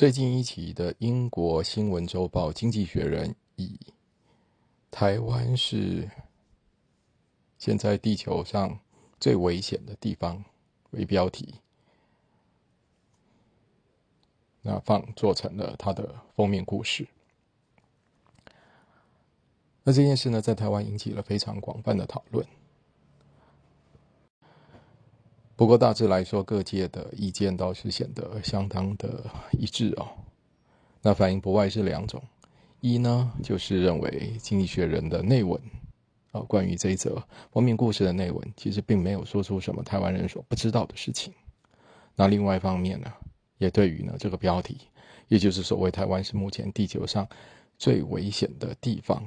最近一期的英国新闻周报《经济学人》以“台湾是现在地球上最危险的地方”为标题，那放做成了它的封面故事。那这件事呢，在台湾引起了非常广泛的讨论。不过大致来说，各界的意见倒是显得相当的一致哦。那反应不外是两种：一呢，就是认为《经济学人》的内文啊，关于这一则文明故事的内文，其实并没有说出什么台湾人所不知道的事情。那另外一方面呢，也对于呢这个标题，也就是所谓台湾是目前地球上最危险的地方，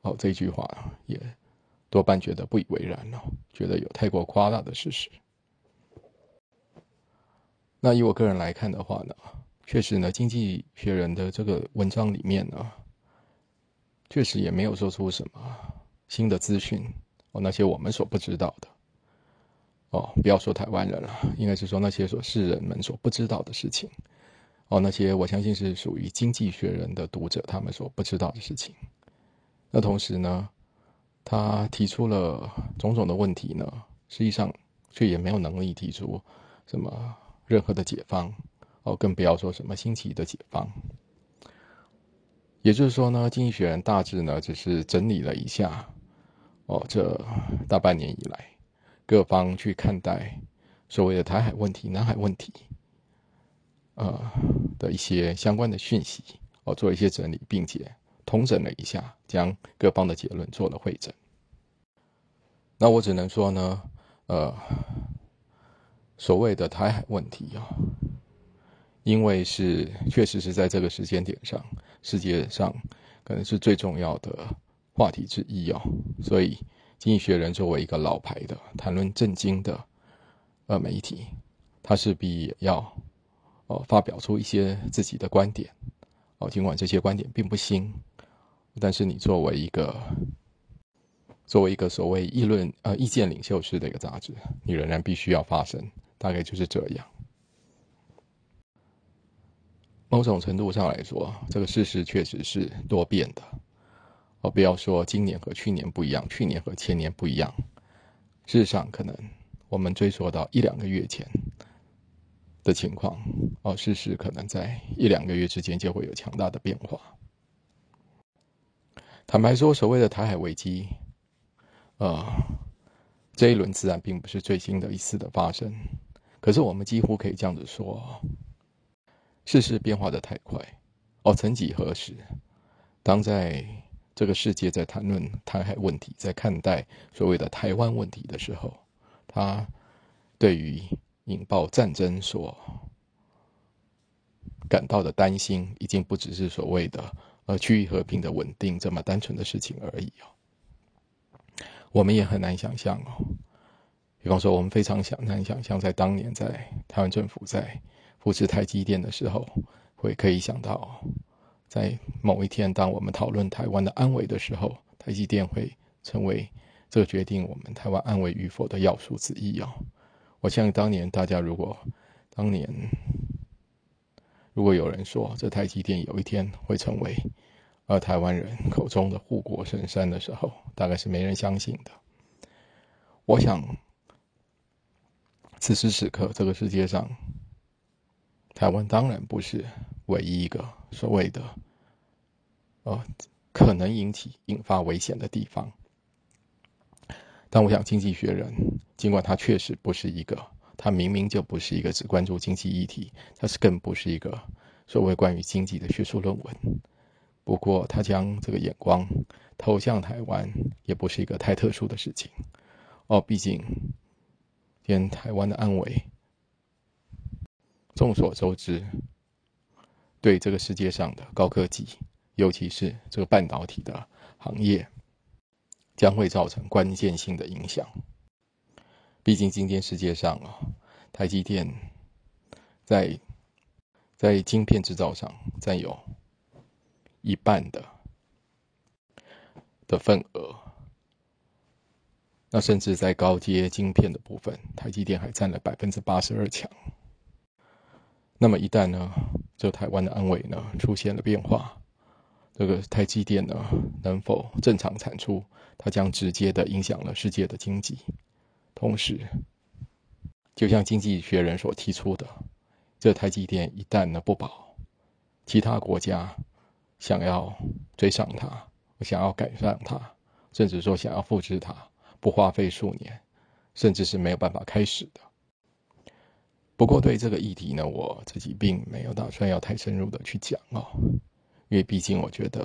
哦，这句话也多半觉得不以为然哦，觉得有太过夸大的事实。那以我个人来看的话呢，确实呢，《经济学人》的这个文章里面呢，确实也没有说出什么新的资讯哦，那些我们所不知道的哦，不要说台湾人了，应该是说那些所世人们所不知道的事情哦，那些我相信是属于《经济学人》的读者他们所不知道的事情。那同时呢，他提出了种种的问题呢，实际上却也没有能力提出什么。任何的解方，哦，更不要说什么新奇的解方。也就是说呢，经济学人大致呢只是整理了一下，哦，这大半年以来各方去看待所谓的台海问题、南海问题，呃的一些相关的讯息，哦，做一些整理，并且统整了一下，将各方的结论做了会诊。那我只能说呢，呃。所谓的台海问题啊，因为是确实是在这个时间点上，世界上可能是最重要的话题之一哦，所以《经济学人》作为一个老牌的谈论政经的呃媒体，他势必要哦发表出一些自己的观点哦，尽管这些观点并不新，但是你作为一个作为一个所谓议论呃意见领袖式的一个杂志，你仍然必须要发声。大概就是这样。某种程度上来说，这个事实确实是多变的。哦，不要说今年和去年不一样，去年和前年不一样。事实上，可能我们追溯到一两个月前的情况，哦，事实可能在一两个月之间就会有强大的变化。坦白说，所谓的台海危机，呃，这一轮自然并不是最新的一次的发生。可是我们几乎可以这样子说：世事变化的太快。哦，曾几何时，当在这个世界在谈论台海问题，在看待所谓的台湾问题的时候，他对于引爆战争所感到的担心，已经不只是所谓的呃区域和平的稳定这么单纯的事情而已哦。我们也很难想象哦。比方说，我们非常想难想象，在当年在台湾政府在扶持台积电的时候，会可以想到，在某一天，当我们讨论台湾的安危的时候，台积电会成为这决定我们台湾安危与否的要素之一哦！我相信当年大家如果当年如果有人说这台积电有一天会成为呃台湾人口中的护国神山的时候，大概是没人相信的。我想。此时此刻，这个世界上，台湾当然不是唯一一个所谓的，呃，可能引起引发危险的地方。但我想，《经济学人》尽管他确实不是一个，他明明就不是一个只关注经济议题，他是更不是一个所谓关于经济的学术论文。不过，他将这个眼光投向台湾，也不是一个太特殊的事情。哦，毕竟。连台湾的安危，众所周知，对这个世界上的高科技，尤其是这个半导体的行业，将会造成关键性的影响。毕竟今天世界上啊，台积电在在晶片制造上占有一半的的份额。那甚至在高阶晶片的部分，台积电还占了百分之八十二强。那么一旦呢，这台湾的安危呢出现了变化。这个台积电呢能否正常产出，它将直接的影响了世界的经济。同时，就像经济学人所提出的，这台积电一旦呢不保，其他国家想要追上它，想要赶上它，甚至说想要复制它，不花费数年，甚至是没有办法开始的。不过，对这个议题呢，我自己并没有打算要太深入的去讲哦，因为毕竟我觉得，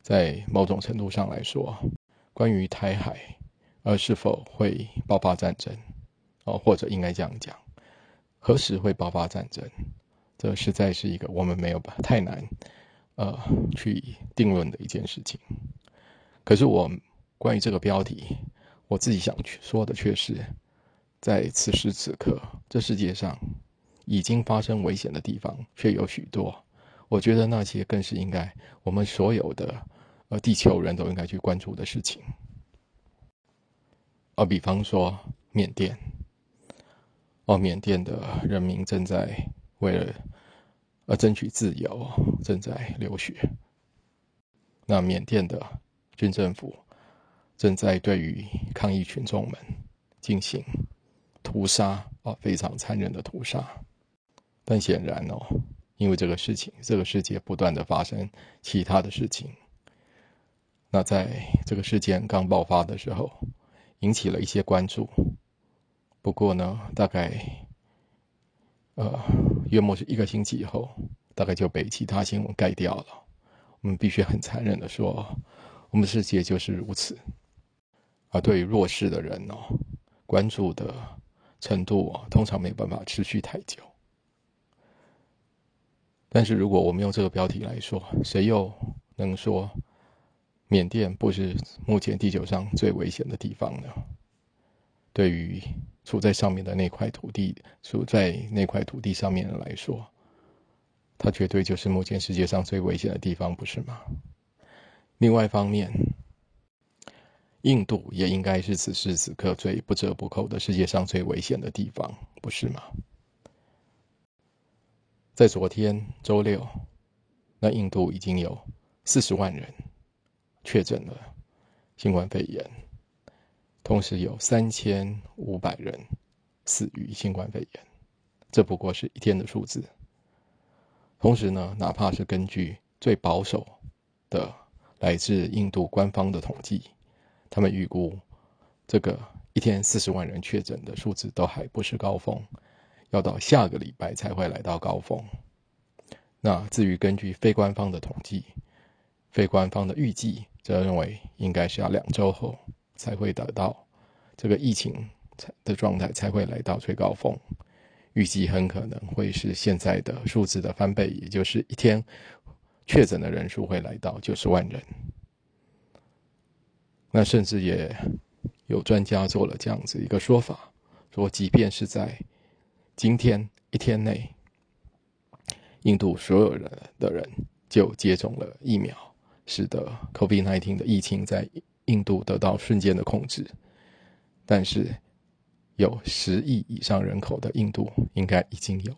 在某种程度上来说，关于台海，而是否会爆发战争，哦，或者应该这样讲，何时会爆发战争，这实在是一个我们没有太难，呃，去定论的一件事情。可是我关于这个标题，我自己想去说的却是，在此时此刻，这世界上已经发生危险的地方却有许多。我觉得那些更是应该我们所有的呃地球人都应该去关注的事情。而比方说缅甸，哦，缅甸的人民正在为了呃争取自由，正在流血。那缅甸的军政府正在对于抗议群众们进行屠杀，啊，非常残忍的屠杀。但显然哦。因为这个事情，这个世界不断的发生其他的事情。那在这个事件刚爆发的时候，引起了一些关注。不过呢，大概呃，约莫是一个星期以后，大概就被其他新闻盖掉了。我们必须很残忍的说，我们世界就是如此。而对于弱势的人哦，关注的程度啊，通常没有办法持续太久。但是，如果我们用这个标题来说，谁又能说缅甸不是目前地球上最危险的地方呢？对于处在上面的那块土地，处在那块土地上面的来说，它绝对就是目前世界上最危险的地方，不是吗？另外一方面，印度也应该是此时此刻最不折不扣的世界上最危险的地方，不是吗？在昨天周六，那印度已经有四十万人确诊了新冠肺炎，同时有三千五百人死于新冠肺炎。这不过是一天的数字。同时呢，哪怕是根据最保守的来自印度官方的统计，他们预估这个一天四十万人确诊的数字都还不是高峰。要到下个礼拜才会来到高峰。那至于根据非官方的统计，非官方的预计则认为应该是要两周后才会得到这个疫情的状态才会来到最高峰。预计很可能会是现在的数字的翻倍，也就是一天确诊的人数会来到九十万人。那甚至也有专家做了这样子一个说法，说即便是在今天一天内，印度所有人的人就接种了疫苗，使得 COVID-19 的疫情在印度得到瞬间的控制。但是，有十亿以上人口的印度，应该已经有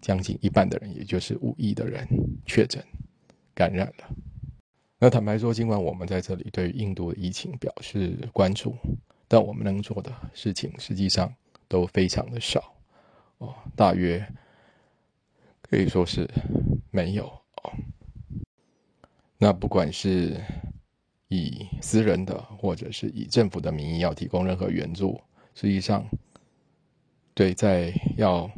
将近一半的人，也就是五亿的人确诊感染了。那坦白说，尽管我们在这里对印度的疫情表示关注，但我们能做的事情实际上都非常的少。哦，大约可以说是没有哦。那不管是以私人的，或者是以政府的名义要提供任何援助，实际上，对在要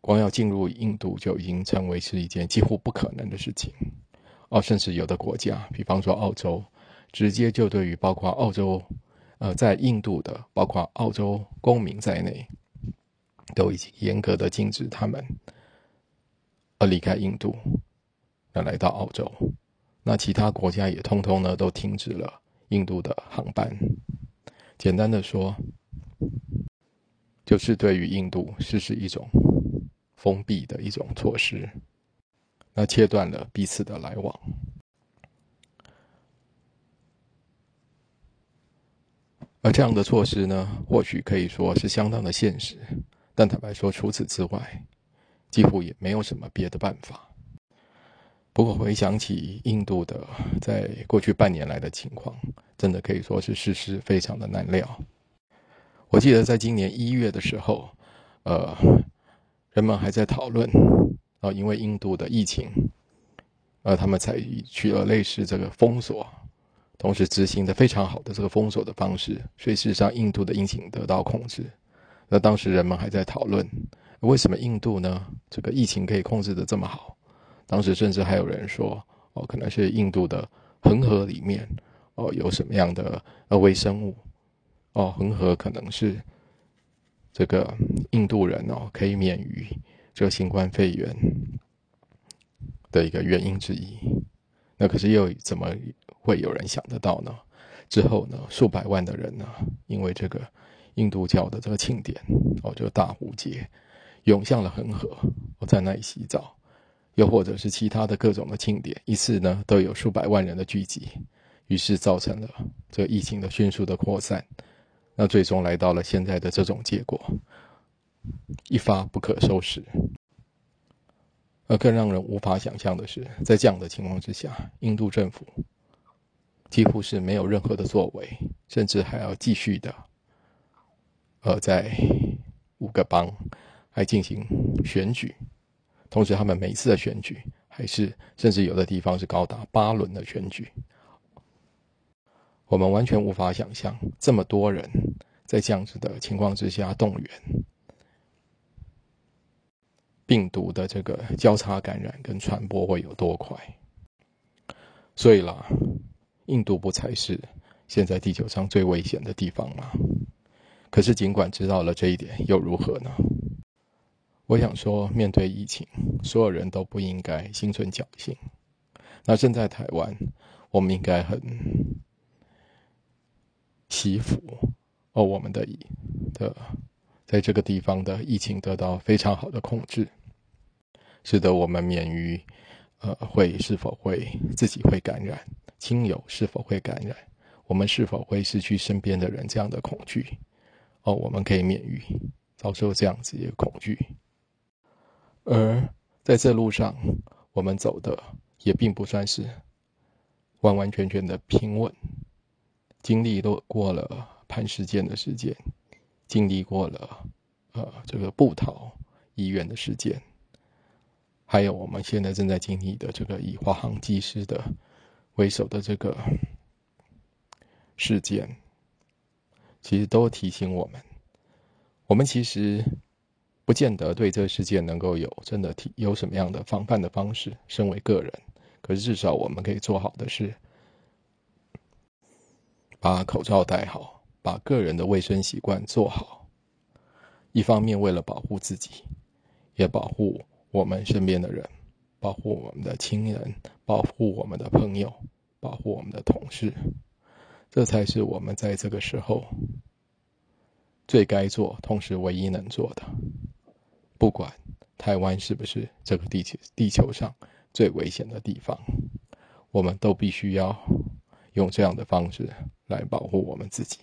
光要进入印度就已经成为是一件几乎不可能的事情。哦，甚至有的国家，比方说澳洲，直接就对于包括澳洲呃在印度的，包括澳洲公民在内。都已经严格的禁止他们，而离开印度，要来到澳洲。那其他国家也通通呢都停止了印度的航班。简单的说，就是对于印度实施一种封闭的一种措施，那切断了彼此的来往。而这样的措施呢，或许可以说是相当的现实。但坦白说，除此之外，几乎也没有什么别的办法。不过回想起印度的在过去半年来的情况，真的可以说是事事非常的难料。我记得在今年一月的时候，呃，人们还在讨论，因为印度的疫情，呃，他们采取了类似这个封锁，同时执行的非常好的这个封锁的方式，所以事实上印度的疫情得到控制。那当时人们还在讨论，为什么印度呢？这个疫情可以控制的这么好？当时甚至还有人说，哦，可能是印度的恒河里面，哦，有什么样的呃微生物，哦，恒河可能是这个印度人哦可以免于这个新冠肺炎的一个原因之一。那可是又怎么会有人想得到呢？之后呢，数百万的人呢，因为这个印度教的这个庆典，哦，就大壶节，涌向了恒河，我在那里洗澡。又或者是其他的各种的庆典，一次呢都有数百万人的聚集，于是造成了这个疫情的迅速的扩散，那最终来到了现在的这种结果，一发不可收拾。而更让人无法想象的是，在这样的情况之下，印度政府几乎是没有任何的作为，甚至还要继续的，呃，在五个邦还进行选举。同时，他们每次的选举，还是甚至有的地方是高达八轮的选举。我们完全无法想象，这么多人在这样子的情况之下动员，病毒的这个交叉感染跟传播会有多快。所以啦，印度不才是现在地球上最危险的地方吗？可是，尽管知道了这一点，又如何呢？我想说，面对疫情，所有人都不应该心存侥幸。那现在台湾，我们应该很祈福哦，我们的的在这个地方的疫情得到非常好的控制，使得我们免于呃会是否会自己会感染，亲友是否会感染，我们是否会失去身边的人这样的恐惧。哦，我们可以免于遭受这样子一个恐惧。而在这路上，我们走的也并不算是完完全全的平稳，经历都过了潘石建的时间，经历过了呃这个布桃医院的事件，还有我们现在正在经历的这个以华航技师的为首的这个事件，其实都提醒我们，我们其实。不见得对这个世界能够有真的提有什么样的防范的方式。身为个人，可是至少我们可以做好的是，把口罩戴好，把个人的卫生习惯做好。一方面为了保护自己，也保护我们身边的人，保护我们的亲人，保护我们的朋友，保护我们的同事。这才是我们在这个时候最该做，同时唯一能做的。不管台湾是不是这个地球地球上最危险的地方，我们都必须要用这样的方式来保护我们自己。